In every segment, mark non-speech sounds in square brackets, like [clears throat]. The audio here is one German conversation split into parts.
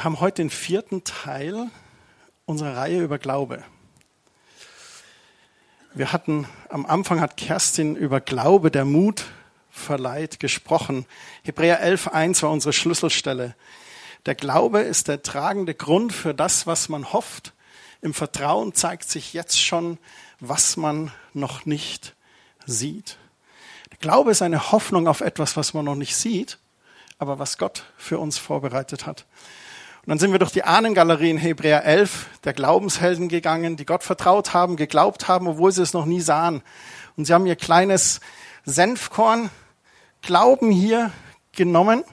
Wir haben heute den vierten Teil unserer Reihe über Glaube. Wir hatten, am Anfang hat Kerstin über Glaube, der Mut verleiht, gesprochen. Hebräer 11.1 war unsere Schlüsselstelle. Der Glaube ist der tragende Grund für das, was man hofft. Im Vertrauen zeigt sich jetzt schon, was man noch nicht sieht. Der Glaube ist eine Hoffnung auf etwas, was man noch nicht sieht, aber was Gott für uns vorbereitet hat. Und dann sind wir durch die Ahnengalerie in Hebräer 11 der Glaubenshelden gegangen, die Gott vertraut haben, geglaubt haben, obwohl sie es noch nie sahen. Und sie haben ihr kleines Senfkorn Glauben hier genommen.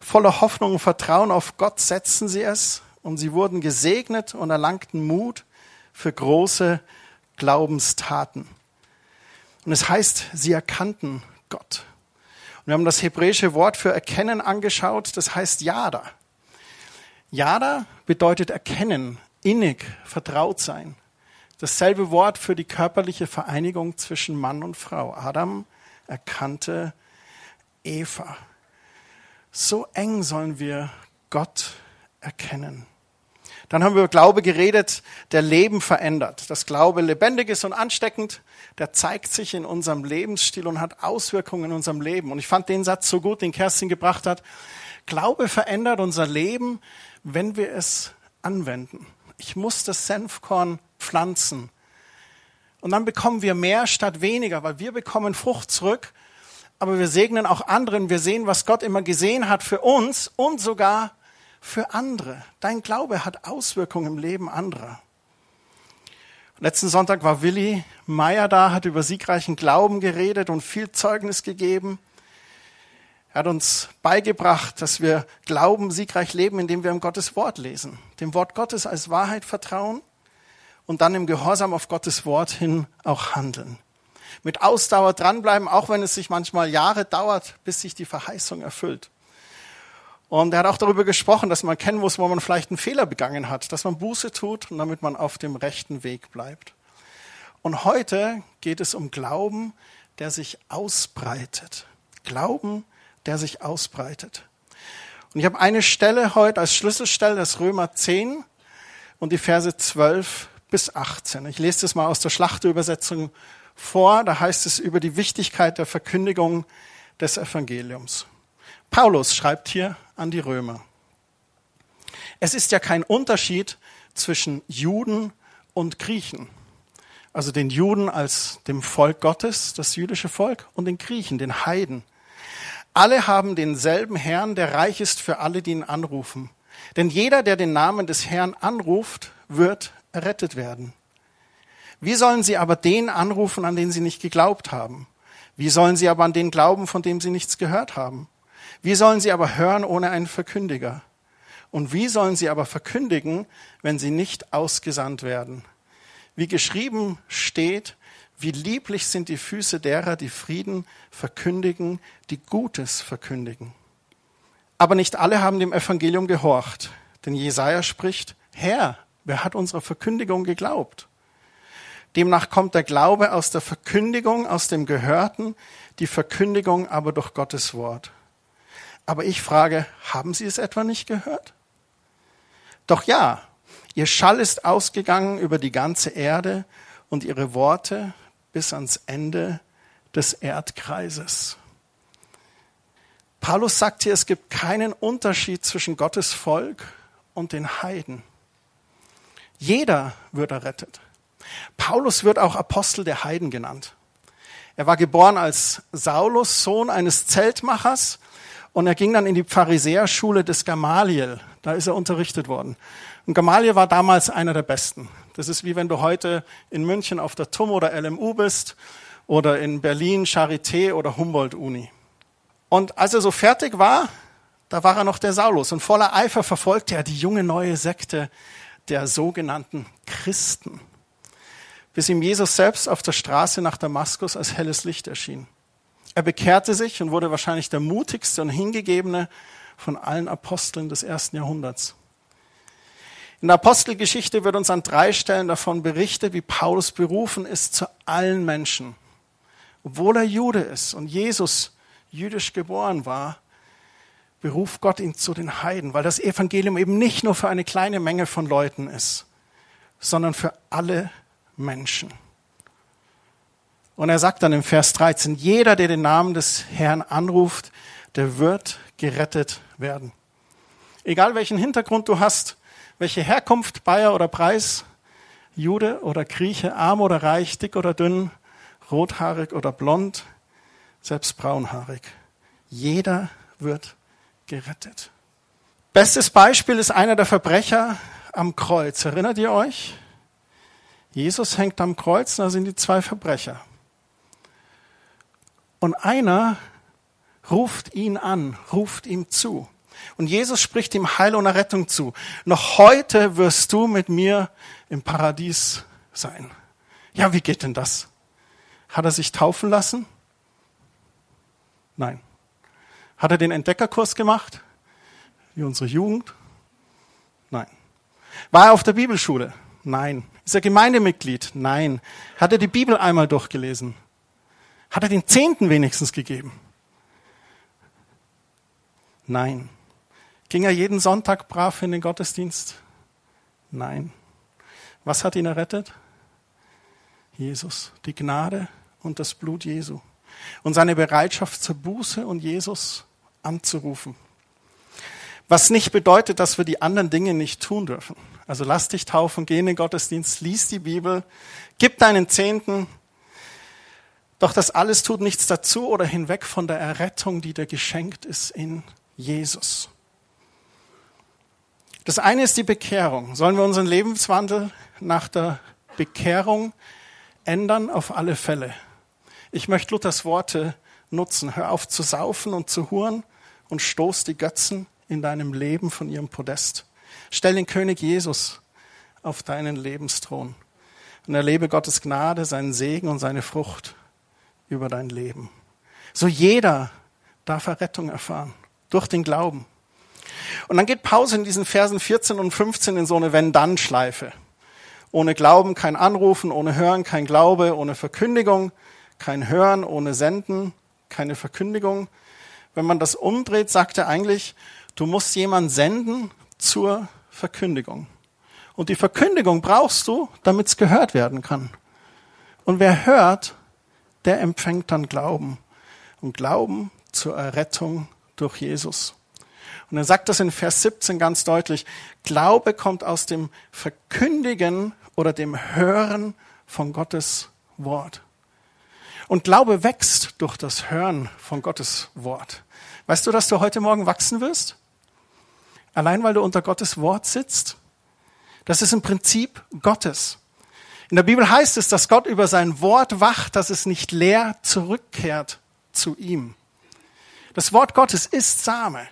Voller Hoffnung und Vertrauen auf Gott setzen sie es und sie wurden gesegnet und erlangten Mut für große Glaubenstaten. Und es heißt, sie erkannten Gott. Und wir haben das hebräische Wort für erkennen angeschaut, das heißt Jada. Yada bedeutet erkennen, innig, vertraut sein. Dasselbe Wort für die körperliche Vereinigung zwischen Mann und Frau. Adam erkannte Eva. So eng sollen wir Gott erkennen. Dann haben wir über Glaube geredet, der Leben verändert. Das Glaube lebendig ist und ansteckend, der zeigt sich in unserem Lebensstil und hat Auswirkungen in unserem Leben. Und ich fand den Satz so gut, den Kerstin gebracht hat. Glaube verändert unser Leben, wenn wir es anwenden. Ich muss das Senfkorn pflanzen. Und dann bekommen wir mehr statt weniger, weil wir bekommen Frucht zurück, aber wir segnen auch anderen. Wir sehen, was Gott immer gesehen hat für uns und sogar für andere. Dein Glaube hat Auswirkungen im Leben anderer. Letzten Sonntag war Willi Meyer da, hat über siegreichen Glauben geredet und viel Zeugnis gegeben. Er hat uns beigebracht, dass wir glauben, siegreich leben, indem wir im Gottes Wort lesen, dem Wort Gottes als Wahrheit vertrauen und dann im Gehorsam auf Gottes Wort hin auch handeln. Mit Ausdauer dranbleiben, auch wenn es sich manchmal Jahre dauert, bis sich die Verheißung erfüllt. Und er hat auch darüber gesprochen, dass man kennen muss, wo man vielleicht einen Fehler begangen hat, dass man Buße tut und damit man auf dem rechten Weg bleibt. Und heute geht es um Glauben, der sich ausbreitet. Glauben, der sich ausbreitet. Und ich habe eine Stelle heute als Schlüsselstelle, das Römer 10 und die Verse 12 bis 18. Ich lese das mal aus der Schlachterübersetzung vor. Da heißt es über die Wichtigkeit der Verkündigung des Evangeliums. Paulus schreibt hier an die Römer. Es ist ja kein Unterschied zwischen Juden und Griechen. Also den Juden als dem Volk Gottes, das jüdische Volk, und den Griechen, den Heiden. Alle haben denselben Herrn, der reich ist für alle, die ihn anrufen. Denn jeder, der den Namen des Herrn anruft, wird errettet werden. Wie sollen sie aber den anrufen, an den sie nicht geglaubt haben? Wie sollen sie aber an den glauben, von dem sie nichts gehört haben? Wie sollen sie aber hören ohne einen Verkündiger? Und wie sollen sie aber verkündigen, wenn sie nicht ausgesandt werden? Wie geschrieben steht, wie lieblich sind die Füße derer, die Frieden verkündigen, die Gutes verkündigen. Aber nicht alle haben dem Evangelium gehorcht. Denn Jesaja spricht, Herr, wer hat unserer Verkündigung geglaubt? Demnach kommt der Glaube aus der Verkündigung, aus dem Gehörten, die Verkündigung aber durch Gottes Wort. Aber ich frage, haben Sie es etwa nicht gehört? Doch ja, Ihr Schall ist ausgegangen über die ganze Erde und Ihre Worte bis ans Ende des Erdkreises. Paulus sagt hier, es gibt keinen Unterschied zwischen Gottes Volk und den Heiden. Jeder wird errettet. Paulus wird auch Apostel der Heiden genannt. Er war geboren als Saulus, Sohn eines Zeltmachers, und er ging dann in die Pharisäerschule des Gamaliel. Da ist er unterrichtet worden. Und Gamaliel war damals einer der Besten. Das ist wie wenn du heute in München auf der TUM oder LMU bist oder in Berlin Charité oder Humboldt-Uni. Und als er so fertig war, da war er noch der Saulus und voller Eifer verfolgte er die junge neue Sekte der sogenannten Christen, bis ihm Jesus selbst auf der Straße nach Damaskus als helles Licht erschien. Er bekehrte sich und wurde wahrscheinlich der mutigste und hingegebene von allen Aposteln des ersten Jahrhunderts. In der Apostelgeschichte wird uns an drei Stellen davon berichtet, wie Paulus berufen ist zu allen Menschen. Obwohl er Jude ist und Jesus jüdisch geboren war, beruft Gott ihn zu den Heiden, weil das Evangelium eben nicht nur für eine kleine Menge von Leuten ist, sondern für alle Menschen. Und er sagt dann im Vers 13, jeder, der den Namen des Herrn anruft, der wird gerettet werden. Egal welchen Hintergrund du hast, welche Herkunft, Bayer oder Preis, Jude oder Grieche, arm oder reich, dick oder dünn, rothaarig oder blond, selbst braunhaarig. Jeder wird gerettet. Bestes Beispiel ist einer der Verbrecher am Kreuz. Erinnert ihr euch? Jesus hängt am Kreuz, da sind die zwei Verbrecher. Und einer ruft ihn an, ruft ihm zu. Und Jesus spricht ihm Heil und Errettung zu. Noch heute wirst du mit mir im Paradies sein. Ja, wie geht denn das? Hat er sich taufen lassen? Nein. Hat er den Entdeckerkurs gemacht? Wie unsere Jugend? Nein. War er auf der Bibelschule? Nein. Ist er Gemeindemitglied? Nein. Hat er die Bibel einmal durchgelesen? Hat er den Zehnten wenigstens gegeben? Nein. Ging er jeden Sonntag brav in den Gottesdienst? Nein. Was hat ihn errettet? Jesus, die Gnade und das Blut Jesu und seine Bereitschaft zur Buße und Jesus anzurufen. Was nicht bedeutet, dass wir die anderen Dinge nicht tun dürfen. Also lass dich taufen, geh in den Gottesdienst, lies die Bibel, gib deinen Zehnten. Doch das alles tut nichts dazu oder hinweg von der Errettung, die dir geschenkt ist in Jesus. Das eine ist die Bekehrung. Sollen wir unseren Lebenswandel nach der Bekehrung ändern? Auf alle Fälle. Ich möchte Luthers Worte nutzen. Hör auf zu saufen und zu huren und stoß die Götzen in deinem Leben von ihrem Podest. Stell den König Jesus auf deinen Lebensthron und erlebe Gottes Gnade, seinen Segen und seine Frucht über dein Leben. So jeder darf Errettung erfahren durch den Glauben. Und dann geht Paulus in diesen Versen 14 und 15 in so eine Wenn-Dann-Schleife. Ohne Glauben kein Anrufen, ohne Hören kein Glaube, ohne Verkündigung kein Hören, ohne Senden keine Verkündigung. Wenn man das umdreht, sagt er eigentlich, du musst jemanden senden zur Verkündigung. Und die Verkündigung brauchst du, damit es gehört werden kann. Und wer hört, der empfängt dann Glauben. Und Glauben zur Errettung durch Jesus. Und er sagt das in Vers 17 ganz deutlich. Glaube kommt aus dem Verkündigen oder dem Hören von Gottes Wort. Und Glaube wächst durch das Hören von Gottes Wort. Weißt du, dass du heute Morgen wachsen wirst? Allein weil du unter Gottes Wort sitzt? Das ist im Prinzip Gottes. In der Bibel heißt es, dass Gott über sein Wort wacht, dass es nicht leer zurückkehrt zu ihm. Das Wort Gottes ist Same.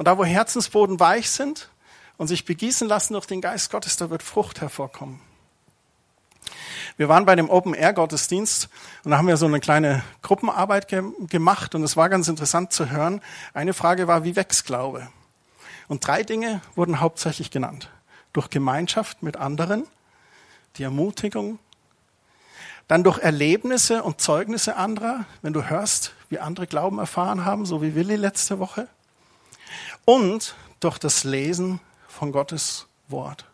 Und da, wo Herzensboden weich sind und sich begießen lassen durch den Geist Gottes, da wird Frucht hervorkommen. Wir waren bei dem Open Air Gottesdienst und da haben wir so eine kleine Gruppenarbeit ge gemacht und es war ganz interessant zu hören. Eine Frage war, wie wächst Glaube? Und drei Dinge wurden hauptsächlich genannt. Durch Gemeinschaft mit anderen, die Ermutigung, dann durch Erlebnisse und Zeugnisse anderer, wenn du hörst, wie andere Glauben erfahren haben, so wie Willi letzte Woche. Und durch das Lesen von Gottes Wort.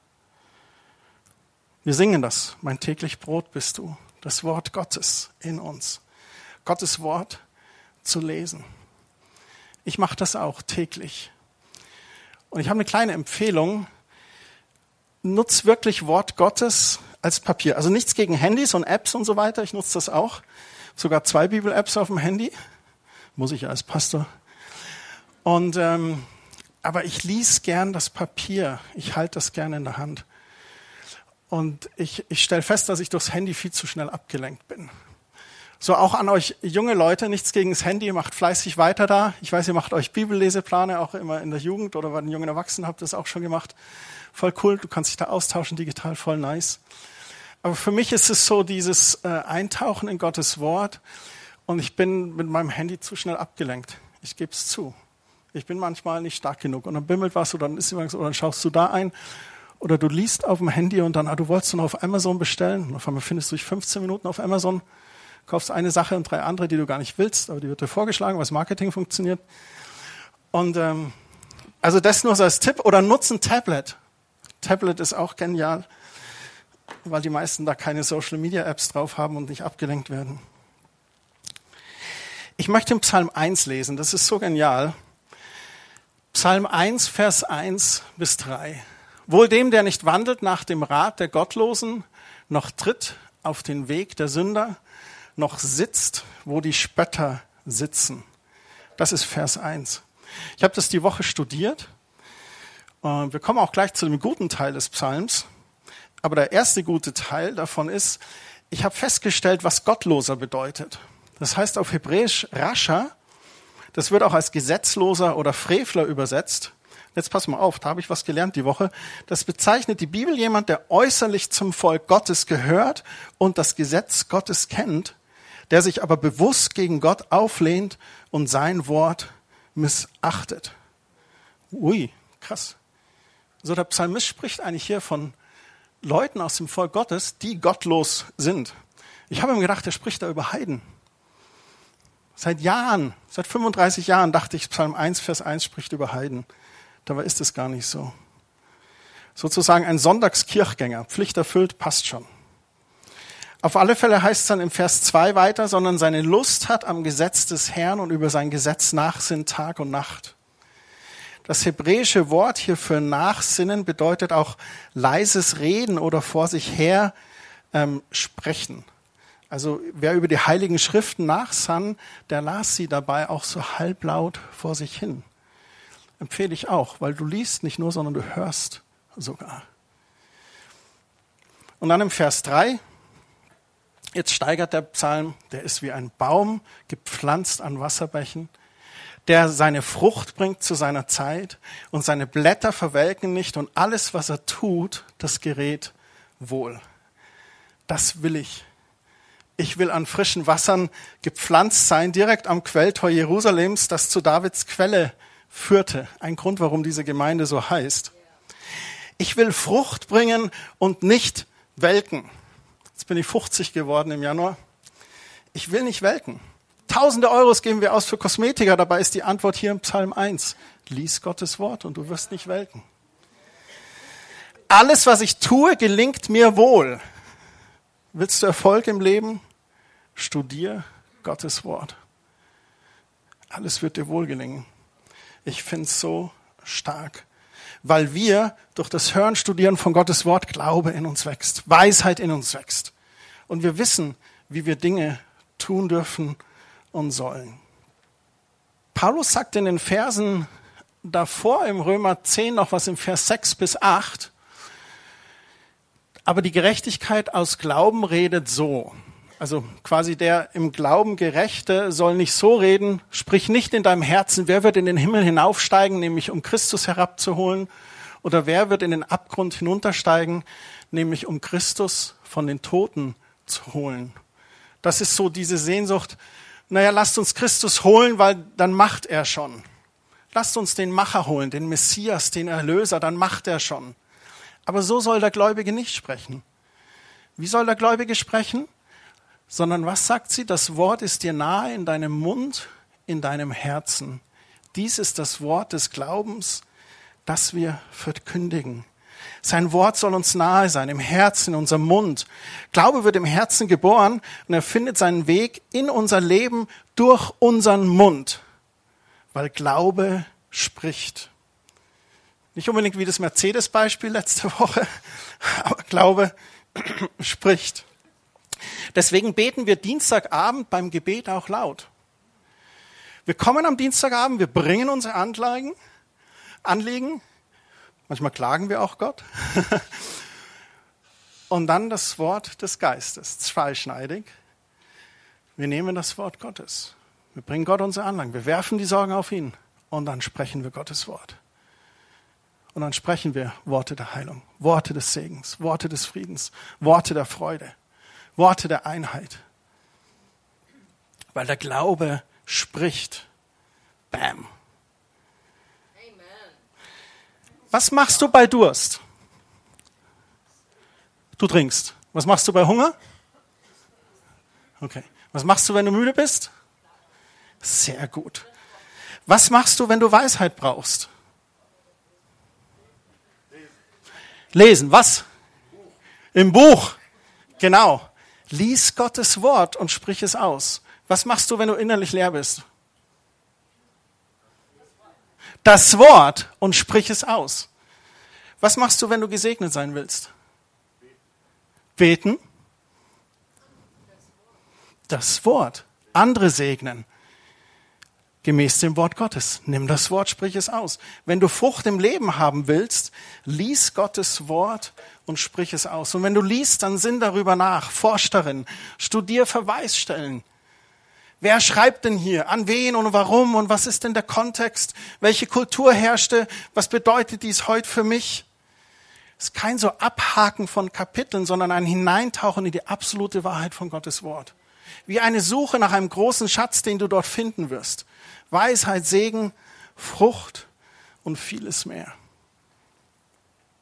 Wir singen das. Mein täglich Brot bist du. Das Wort Gottes in uns. Gottes Wort zu lesen. Ich mache das auch täglich. Und ich habe eine kleine Empfehlung. Nutz wirklich Wort Gottes als Papier. Also nichts gegen Handys und Apps und so weiter. Ich nutze das auch. Sogar zwei Bibel-Apps auf dem Handy. Muss ich als Pastor. Und ähm, aber ich lies gern das Papier. Ich halte das gerne in der Hand. Und ich, ich stelle fest, dass ich durchs Handy viel zu schnell abgelenkt bin. So auch an euch junge Leute, nichts gegen das Handy, macht fleißig weiter da. Ich weiß, ihr macht euch Bibelleseplane auch immer in der Jugend oder bei den jungen Erwachsenen habt ihr das auch schon gemacht. Voll cool, du kannst dich da austauschen digital, voll nice. Aber für mich ist es so dieses äh, Eintauchen in Gottes Wort und ich bin mit meinem Handy zu schnell abgelenkt. Ich gebe es zu ich bin manchmal nicht stark genug. Und dann bimmelt was oder dann ist irgendwas, oder dann schaust du da ein. Oder du liest auf dem Handy und dann, ah, du wolltest noch auf Amazon bestellen. Und auf einmal findest du dich 15 Minuten auf Amazon, kaufst eine Sache und drei andere, die du gar nicht willst, aber die wird dir vorgeschlagen, was Marketing funktioniert. Und ähm, also das nur so als Tipp oder nutzen Tablet. Tablet ist auch genial, weil die meisten da keine Social Media Apps drauf haben und nicht abgelenkt werden. Ich möchte im Psalm 1 lesen, das ist so genial. Psalm 1, Vers 1 bis 3. Wohl dem, der nicht wandelt nach dem Rat der Gottlosen, noch tritt auf den Weg der Sünder, noch sitzt, wo die Spötter sitzen. Das ist Vers 1. Ich habe das die Woche studiert. Wir kommen auch gleich zu dem guten Teil des Psalms. Aber der erste gute Teil davon ist, ich habe festgestellt, was Gottloser bedeutet. Das heißt auf Hebräisch Rascha. Das wird auch als Gesetzloser oder Frevler übersetzt. Jetzt pass mal auf, da habe ich was gelernt die Woche. Das bezeichnet die Bibel jemand, der äußerlich zum Volk Gottes gehört und das Gesetz Gottes kennt, der sich aber bewusst gegen Gott auflehnt und sein Wort missachtet. Ui, krass. So der Psalmist spricht eigentlich hier von Leuten aus dem Volk Gottes, die gottlos sind. Ich habe ihm gedacht, er spricht da über Heiden. Seit Jahren, seit 35 Jahren dachte ich, Psalm 1, Vers 1 spricht über Heiden. Dabei ist es gar nicht so. Sozusagen ein Sonntagskirchgänger, Pflicht erfüllt, passt schon. Auf alle Fälle heißt es dann im Vers 2 weiter, sondern seine Lust hat am Gesetz des Herrn und über sein Gesetz nachsinnt Tag und Nacht. Das hebräische Wort hier für Nachsinnen bedeutet auch leises Reden oder vor sich her ähm, sprechen. Also wer über die heiligen Schriften nachsann, der las sie dabei auch so halblaut vor sich hin. Empfehle ich auch, weil du liest nicht nur, sondern du hörst sogar. Und dann im Vers 3, jetzt steigert der Psalm, der ist wie ein Baum, gepflanzt an Wasserbächen, der seine Frucht bringt zu seiner Zeit und seine Blätter verwelken nicht und alles, was er tut, das gerät wohl. Das will ich. Ich will an frischen Wassern gepflanzt sein, direkt am Quelltor Jerusalems, das zu Davids Quelle führte. Ein Grund, warum diese Gemeinde so heißt. Ich will Frucht bringen und nicht welken. Jetzt bin ich 50 geworden im Januar. Ich will nicht welken. Tausende Euros geben wir aus für Kosmetiker. Dabei ist die Antwort hier im Psalm 1. Lies Gottes Wort und du wirst nicht welken. Alles, was ich tue, gelingt mir wohl. Willst du Erfolg im Leben? Studier Gottes Wort. Alles wird dir wohl gelingen. Ich finde es so stark, weil wir durch das Hören, Studieren von Gottes Wort Glaube in uns wächst, Weisheit in uns wächst. Und wir wissen, wie wir Dinge tun dürfen und sollen. Paulus sagt in den Versen davor im Römer 10 noch was im Vers 6 bis 8. Aber die Gerechtigkeit aus Glauben redet so. Also quasi der im Glauben Gerechte soll nicht so reden, sprich nicht in deinem Herzen, wer wird in den Himmel hinaufsteigen, nämlich um Christus herabzuholen, oder wer wird in den Abgrund hinuntersteigen, nämlich um Christus von den Toten zu holen. Das ist so diese Sehnsucht, naja, lasst uns Christus holen, weil dann macht er schon. Lasst uns den Macher holen, den Messias, den Erlöser, dann macht er schon. Aber so soll der Gläubige nicht sprechen. Wie soll der Gläubige sprechen? Sondern was sagt sie? Das Wort ist dir nahe in deinem Mund, in deinem Herzen. Dies ist das Wort des Glaubens, das wir verkündigen. Sein Wort soll uns nahe sein, im Herzen, in unserem Mund. Glaube wird im Herzen geboren und er findet seinen Weg in unser Leben durch unseren Mund, weil Glaube spricht. Nicht unbedingt wie das Mercedes-Beispiel letzte Woche, [laughs] aber Glaube [clears throat] spricht. Deswegen beten wir Dienstagabend beim Gebet auch laut. Wir kommen am Dienstagabend, wir bringen unsere Anliegen, Anliegen. Manchmal klagen wir auch Gott. [laughs] Und dann das Wort des Geistes, zweischneidig. Wir nehmen das Wort Gottes. Wir bringen Gott unsere Anlagen. Wir werfen die Sorgen auf ihn. Und dann sprechen wir Gottes Wort. Und dann sprechen wir Worte der Heilung, Worte des Segens, Worte des Friedens, Worte der Freude, Worte der Einheit. Weil der Glaube spricht. Bam. Was machst du bei Durst? Du trinkst. Was machst du bei Hunger? Okay. Was machst du, wenn du müde bist? Sehr gut. Was machst du, wenn du Weisheit brauchst? Lesen. Was? Im Buch. Genau. Lies Gottes Wort und sprich es aus. Was machst du, wenn du innerlich leer bist? Das Wort und sprich es aus. Was machst du, wenn du gesegnet sein willst? Beten. Das Wort. Andere segnen. Gemäß dem Wort Gottes. Nimm das Wort, sprich es aus. Wenn du Frucht im Leben haben willst, lies Gottes Wort und sprich es aus. Und wenn du liest, dann sinn darüber nach, forsch darin, studier Verweisstellen. Wer schreibt denn hier? An wen und warum? Und was ist denn der Kontext? Welche Kultur herrschte? Was bedeutet dies heute für mich? Es ist kein so Abhaken von Kapiteln, sondern ein Hineintauchen in die absolute Wahrheit von Gottes Wort. Wie eine Suche nach einem großen Schatz, den du dort finden wirst. Weisheit, Segen, Frucht und vieles mehr.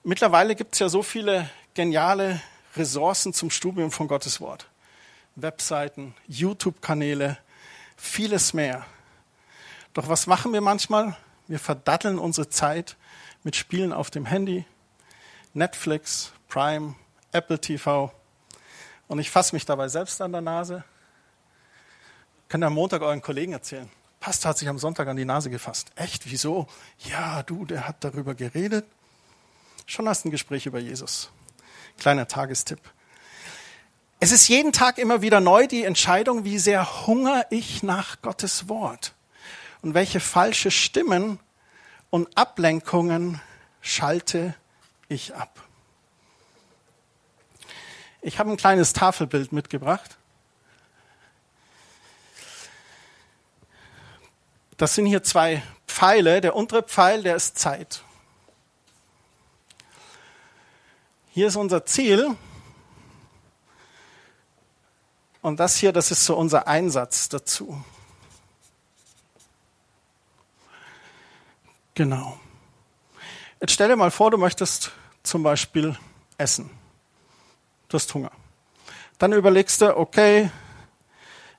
Mittlerweile gibt es ja so viele geniale Ressourcen zum Studium von Gottes Wort. Webseiten, YouTube-Kanäle, vieles mehr. Doch was machen wir manchmal? Wir verdatteln unsere Zeit mit Spielen auf dem Handy, Netflix, Prime, Apple TV. Und ich fasse mich dabei selbst an der Nase. Könnt ihr am Montag euren Kollegen erzählen. Pastor hat sich am Sonntag an die Nase gefasst. Echt? Wieso? Ja, du, der hat darüber geredet. Schon hast ein Gespräch über Jesus. Kleiner Tagestipp. Es ist jeden Tag immer wieder neu die Entscheidung, wie sehr hungere ich nach Gottes Wort und welche falsche Stimmen und Ablenkungen schalte ich ab. Ich habe ein kleines Tafelbild mitgebracht. Das sind hier zwei Pfeile. Der untere Pfeil, der ist Zeit. Hier ist unser Ziel. Und das hier, das ist so unser Einsatz dazu. Genau. Jetzt stell dir mal vor, du möchtest zum Beispiel essen. Du hast Hunger. Dann überlegst du, okay,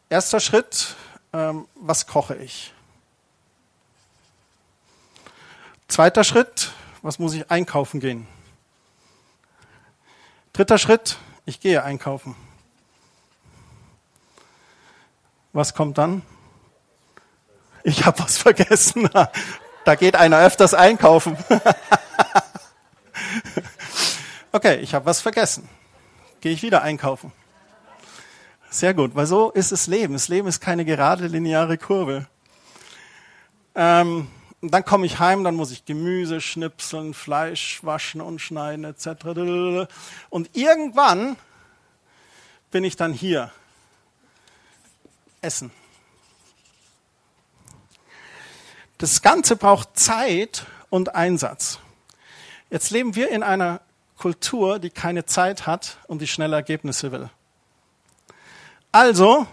erster Schritt, ähm, was koche ich? Zweiter Schritt, was muss ich einkaufen gehen? Dritter Schritt, ich gehe einkaufen. Was kommt dann? Ich habe was vergessen. [laughs] Da geht einer öfters einkaufen. [laughs] Okay, ich habe was vergessen. Gehe ich wieder einkaufen. Sehr gut, weil so ist das Leben. Das Leben ist keine gerade lineare Kurve. Ähm, dann komme ich heim, dann muss ich Gemüse schnipseln, Fleisch waschen und schneiden etc. Und irgendwann bin ich dann hier. Essen. Das Ganze braucht Zeit und Einsatz. Jetzt leben wir in einer Kultur, die keine Zeit hat und die schnelle Ergebnisse will. Also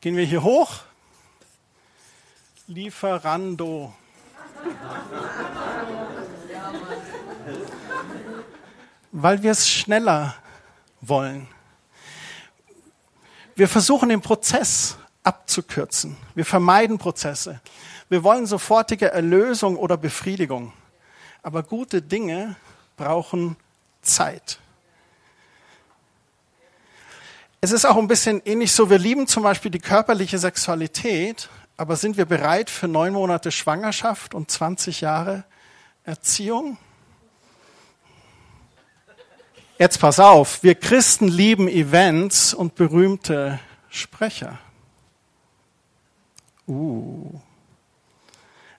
gehen wir hier hoch. Lieferando. Weil wir es schneller wollen. Wir versuchen den Prozess abzukürzen. Wir vermeiden Prozesse. Wir wollen sofortige Erlösung oder Befriedigung. Aber gute Dinge brauchen Zeit. Es ist auch ein bisschen ähnlich so, wir lieben zum Beispiel die körperliche Sexualität, aber sind wir bereit für neun Monate Schwangerschaft und 20 Jahre Erziehung? Jetzt pass auf, wir Christen lieben Events und berühmte Sprecher. Uh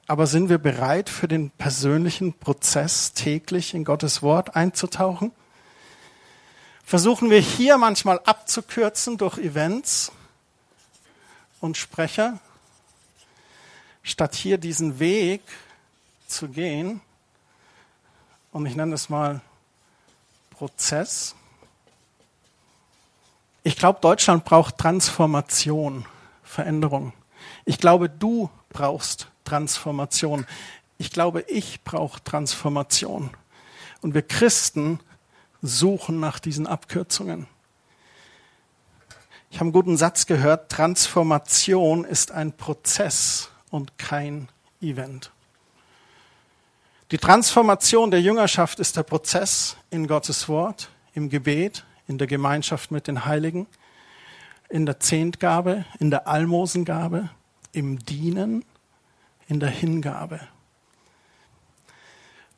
aber sind wir bereit für den persönlichen Prozess täglich in Gottes Wort einzutauchen? Versuchen wir hier manchmal abzukürzen durch Events und Sprecher, statt hier diesen Weg zu gehen, und ich nenne es mal Prozess. Ich glaube, Deutschland braucht Transformation, Veränderung. Ich glaube, du brauchst Transformation. Ich glaube, ich brauche Transformation. Und wir Christen suchen nach diesen Abkürzungen. Ich habe einen guten Satz gehört, Transformation ist ein Prozess und kein Event. Die Transformation der Jüngerschaft ist der Prozess in Gottes Wort, im Gebet, in der Gemeinschaft mit den Heiligen, in der Zehntgabe, in der Almosengabe, im Dienen, in der Hingabe.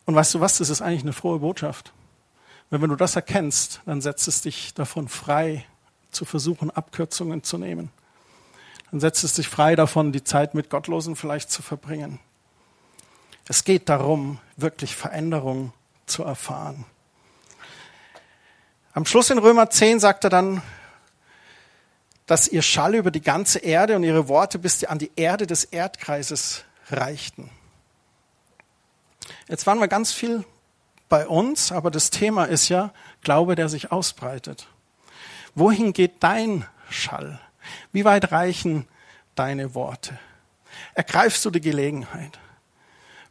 Und weißt du was, das ist eigentlich eine frohe Botschaft. Wenn du das erkennst, dann setzt es dich davon frei, zu versuchen, Abkürzungen zu nehmen. Dann setzt es dich frei davon, die Zeit mit Gottlosen vielleicht zu verbringen. Es geht darum, wirklich Veränderung zu erfahren. Am Schluss in Römer 10 sagt er dann, dass ihr Schall über die ganze Erde und ihre Worte bis an die Erde des Erdkreises reichten. Jetzt waren wir ganz viel bei uns, aber das Thema ist ja Glaube, der sich ausbreitet. Wohin geht dein Schall? Wie weit reichen deine Worte? Ergreifst du die Gelegenheit?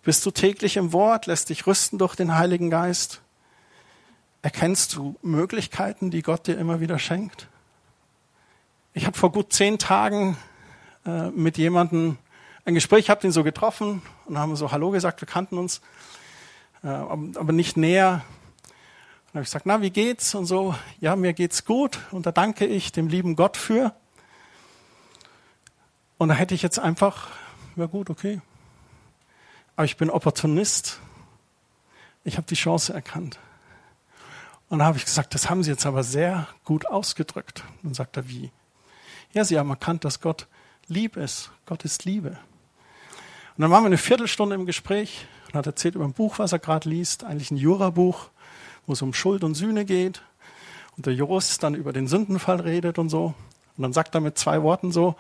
Bist du täglich im Wort? Lässt dich rüsten durch den Heiligen Geist? Erkennst du Möglichkeiten, die Gott dir immer wieder schenkt? Ich habe vor gut zehn Tagen äh, mit jemandem ein Gespräch, habe ihn so getroffen und haben so Hallo gesagt, wir kannten uns, äh, aber nicht näher. Dann habe ich gesagt, na, wie geht's? Und so, ja, mir geht's gut. Und da danke ich dem lieben Gott für. Und da hätte ich jetzt einfach, ja gut, okay. Aber ich bin Opportunist. Ich habe die Chance erkannt. Und da habe ich gesagt, das haben Sie jetzt aber sehr gut ausgedrückt. Und dann sagt er, wie? Ja, Sie haben erkannt, dass Gott lieb ist. Gott ist Liebe. Und dann waren wir eine Viertelstunde im Gespräch und hat erzählt über ein Buch, was er gerade liest, eigentlich ein Jurabuch, wo es um Schuld und Sühne geht. Und der Jurist dann über den Sündenfall redet und so. Und dann sagt er mit zwei Worten so,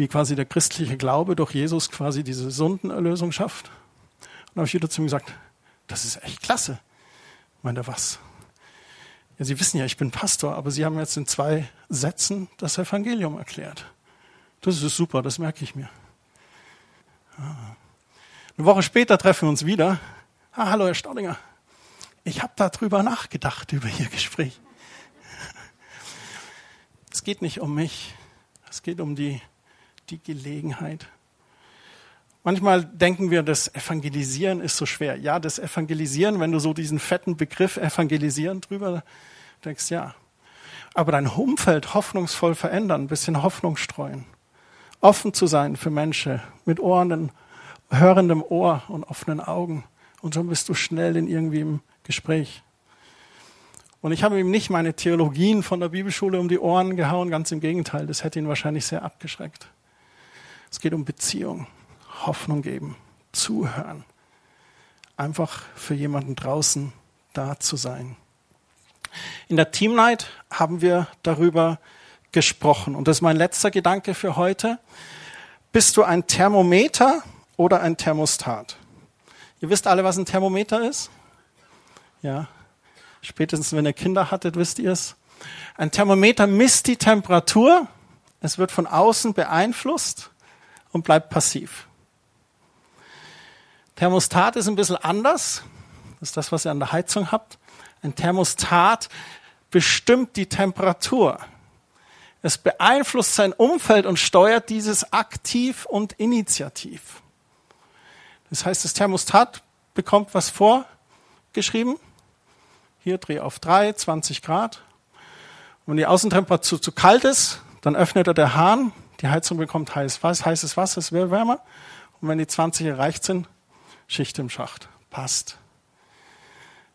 wie quasi der christliche Glaube durch Jesus quasi diese Sündenerlösung schafft. Und dann habe ich wieder zu ihm gesagt, das ist echt klasse. Meint er, was? Ja, Sie wissen ja, ich bin Pastor, aber Sie haben jetzt in zwei Sätzen das Evangelium erklärt. Das ist super, das merke ich mir. Eine Woche später treffen wir uns wieder. Ah, hallo, Herr Staudinger. Ich habe darüber nachgedacht, über Ihr Gespräch. Es geht nicht um mich, es geht um die, die Gelegenheit. Manchmal denken wir, das Evangelisieren ist so schwer. Ja, das Evangelisieren, wenn du so diesen fetten Begriff Evangelisieren drüber denkst, ja. Aber dein Umfeld hoffnungsvoll verändern, ein bisschen Hoffnung streuen offen zu sein für Menschen mit Ohren, hörendem Ohr und offenen Augen. Und schon bist du schnell in irgendwie im Gespräch. Und ich habe ihm nicht meine Theologien von der Bibelschule um die Ohren gehauen, ganz im Gegenteil, das hätte ihn wahrscheinlich sehr abgeschreckt. Es geht um Beziehung, Hoffnung geben, zuhören, einfach für jemanden draußen da zu sein. In der Team Night haben wir darüber gesprochen. Und das ist mein letzter Gedanke für heute. Bist du ein Thermometer oder ein Thermostat? Ihr wisst alle, was ein Thermometer ist? Ja. Spätestens, wenn ihr Kinder hattet, wisst ihr es. Ein Thermometer misst die Temperatur. Es wird von außen beeinflusst und bleibt passiv. Thermostat ist ein bisschen anders. Das ist das, was ihr an der Heizung habt. Ein Thermostat bestimmt die Temperatur. Es beeinflusst sein Umfeld und steuert dieses aktiv und initiativ. Das heißt, das Thermostat bekommt was vorgeschrieben. Hier dreh auf drei, 20 Grad. Und wenn die Außentemperatur zu kalt ist, dann öffnet er der Hahn. Die Heizung bekommt heiß, heißes Wasser, es wird wärmer. Und wenn die 20 erreicht sind, Schicht im Schacht. Passt.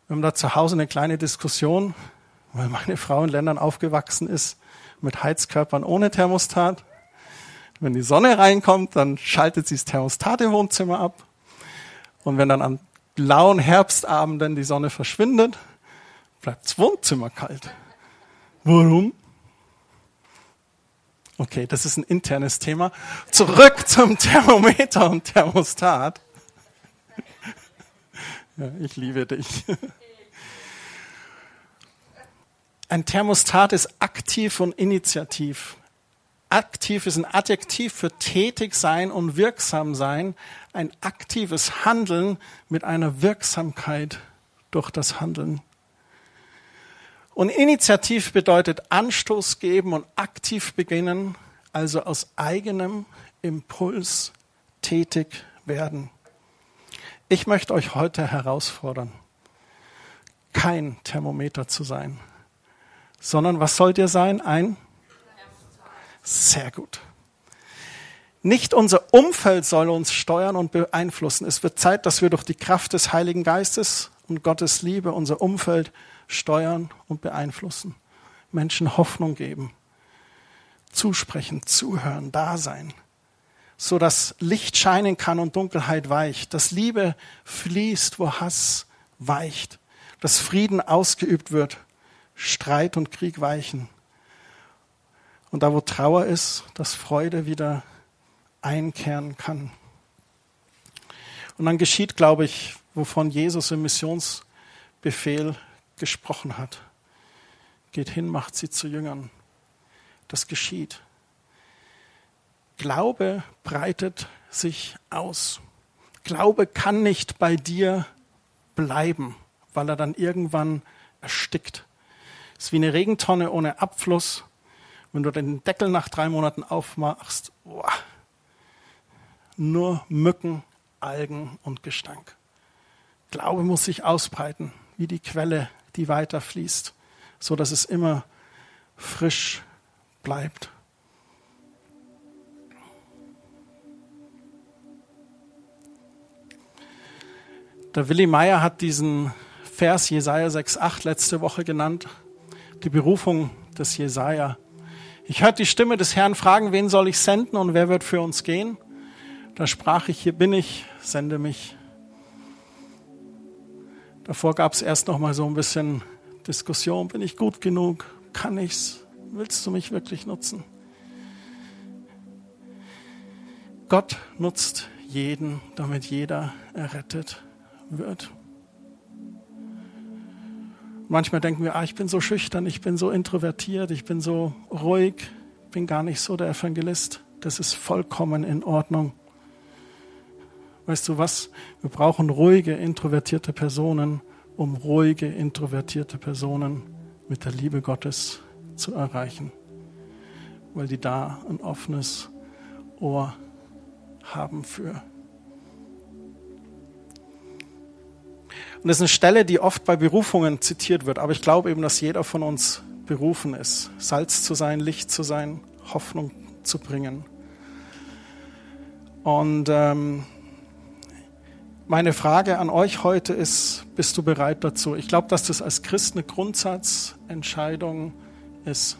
Wir haben da zu Hause eine kleine Diskussion, weil meine Frau in Ländern aufgewachsen ist, mit Heizkörpern ohne Thermostat. Wenn die Sonne reinkommt, dann schaltet sie das Thermostat im Wohnzimmer ab. Und wenn dann an lauen Herbstabenden die Sonne verschwindet, bleibt das Wohnzimmer kalt. Warum? Okay, das ist ein internes Thema. Zurück zum Thermometer und Thermostat. [laughs] Ja, ich liebe dich. Ein Thermostat ist aktiv und initiativ. Aktiv ist ein Adjektiv für tätig sein und wirksam sein. Ein aktives Handeln mit einer Wirksamkeit durch das Handeln. Und initiativ bedeutet Anstoß geben und aktiv beginnen, also aus eigenem Impuls tätig werden. Ich möchte euch heute herausfordern, kein Thermometer zu sein, sondern was sollt ihr sein? Ein? Sehr gut. Nicht unser Umfeld soll uns steuern und beeinflussen. Es wird Zeit, dass wir durch die Kraft des Heiligen Geistes und Gottes Liebe unser Umfeld steuern und beeinflussen. Menschen Hoffnung geben, zusprechen, zuhören, da sein, so dass Licht scheinen kann und Dunkelheit weicht, dass Liebe fließt, wo Hass weicht, dass Frieden ausgeübt wird, Streit und Krieg weichen. Und da, wo Trauer ist, dass Freude wieder einkehren kann. Und dann geschieht, glaube ich, wovon Jesus im Missionsbefehl gesprochen hat. Geht hin, macht sie zu Jüngern. Das geschieht. Glaube breitet sich aus. Glaube kann nicht bei dir bleiben, weil er dann irgendwann erstickt. Es ist wie eine Regentonne ohne Abfluss. Wenn du den Deckel nach drei Monaten aufmachst, boah, nur Mücken, Algen und Gestank. Glaube muss sich ausbreiten, wie die Quelle, die weiter fließt, so dass es immer frisch bleibt. Der Willi Meyer hat diesen Vers Jesaja 6,8 letzte Woche genannt, die Berufung des Jesaja. Ich hörte die Stimme des Herrn fragen, wen soll ich senden und wer wird für uns gehen? Da sprach ich, hier bin ich, sende mich. Davor gab es erst noch mal so ein bisschen Diskussion, bin ich gut genug? Kann ich's? Willst du mich wirklich nutzen? Gott nutzt jeden, damit jeder errettet wird. Manchmal denken wir, ah, ich bin so schüchtern, ich bin so introvertiert, ich bin so ruhig, bin gar nicht so der Evangelist. Das ist vollkommen in Ordnung. Weißt du was? Wir brauchen ruhige, introvertierte Personen, um ruhige, introvertierte Personen mit der Liebe Gottes zu erreichen, weil die da ein offenes Ohr haben für. Und das ist eine Stelle, die oft bei Berufungen zitiert wird, aber ich glaube eben, dass jeder von uns berufen ist, Salz zu sein, Licht zu sein, Hoffnung zu bringen. Und ähm, meine Frage an euch heute ist, bist du bereit dazu? Ich glaube, dass das als Christ eine Grundsatzentscheidung ist.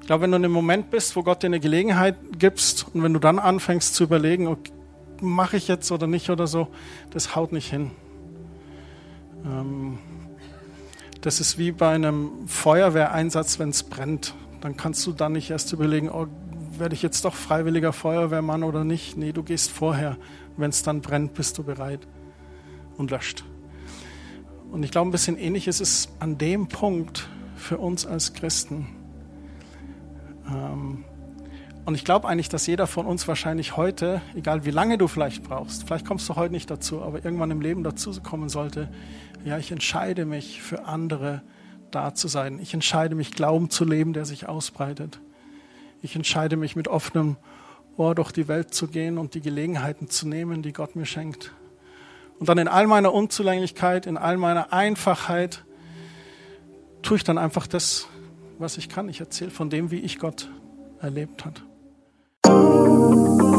Ich glaube, wenn du in einem Moment bist, wo Gott dir eine Gelegenheit gibst und wenn du dann anfängst zu überlegen, okay, mache ich jetzt oder nicht oder so, das haut nicht hin. Ähm, das ist wie bei einem Feuerwehreinsatz, wenn es brennt. Dann kannst du dann nicht erst überlegen, oh, werde ich jetzt doch freiwilliger Feuerwehrmann oder nicht? Nee, du gehst vorher wenn es dann brennt, bist du bereit und löscht. Und ich glaube, ein bisschen ähnlich ist es an dem Punkt für uns als Christen. Ähm, und ich glaube eigentlich, dass jeder von uns wahrscheinlich heute, egal wie lange du vielleicht brauchst, vielleicht kommst du heute nicht dazu, aber irgendwann im Leben dazu kommen sollte, ja, ich entscheide mich für andere da zu sein. Ich entscheide mich, Glauben zu leben, der sich ausbreitet ich entscheide mich mit offenem Ohr durch die Welt zu gehen und die Gelegenheiten zu nehmen, die Gott mir schenkt. Und dann in all meiner Unzulänglichkeit, in all meiner Einfachheit, tue ich dann einfach das, was ich kann. Ich erzähle von dem, wie ich Gott erlebt hat. Musik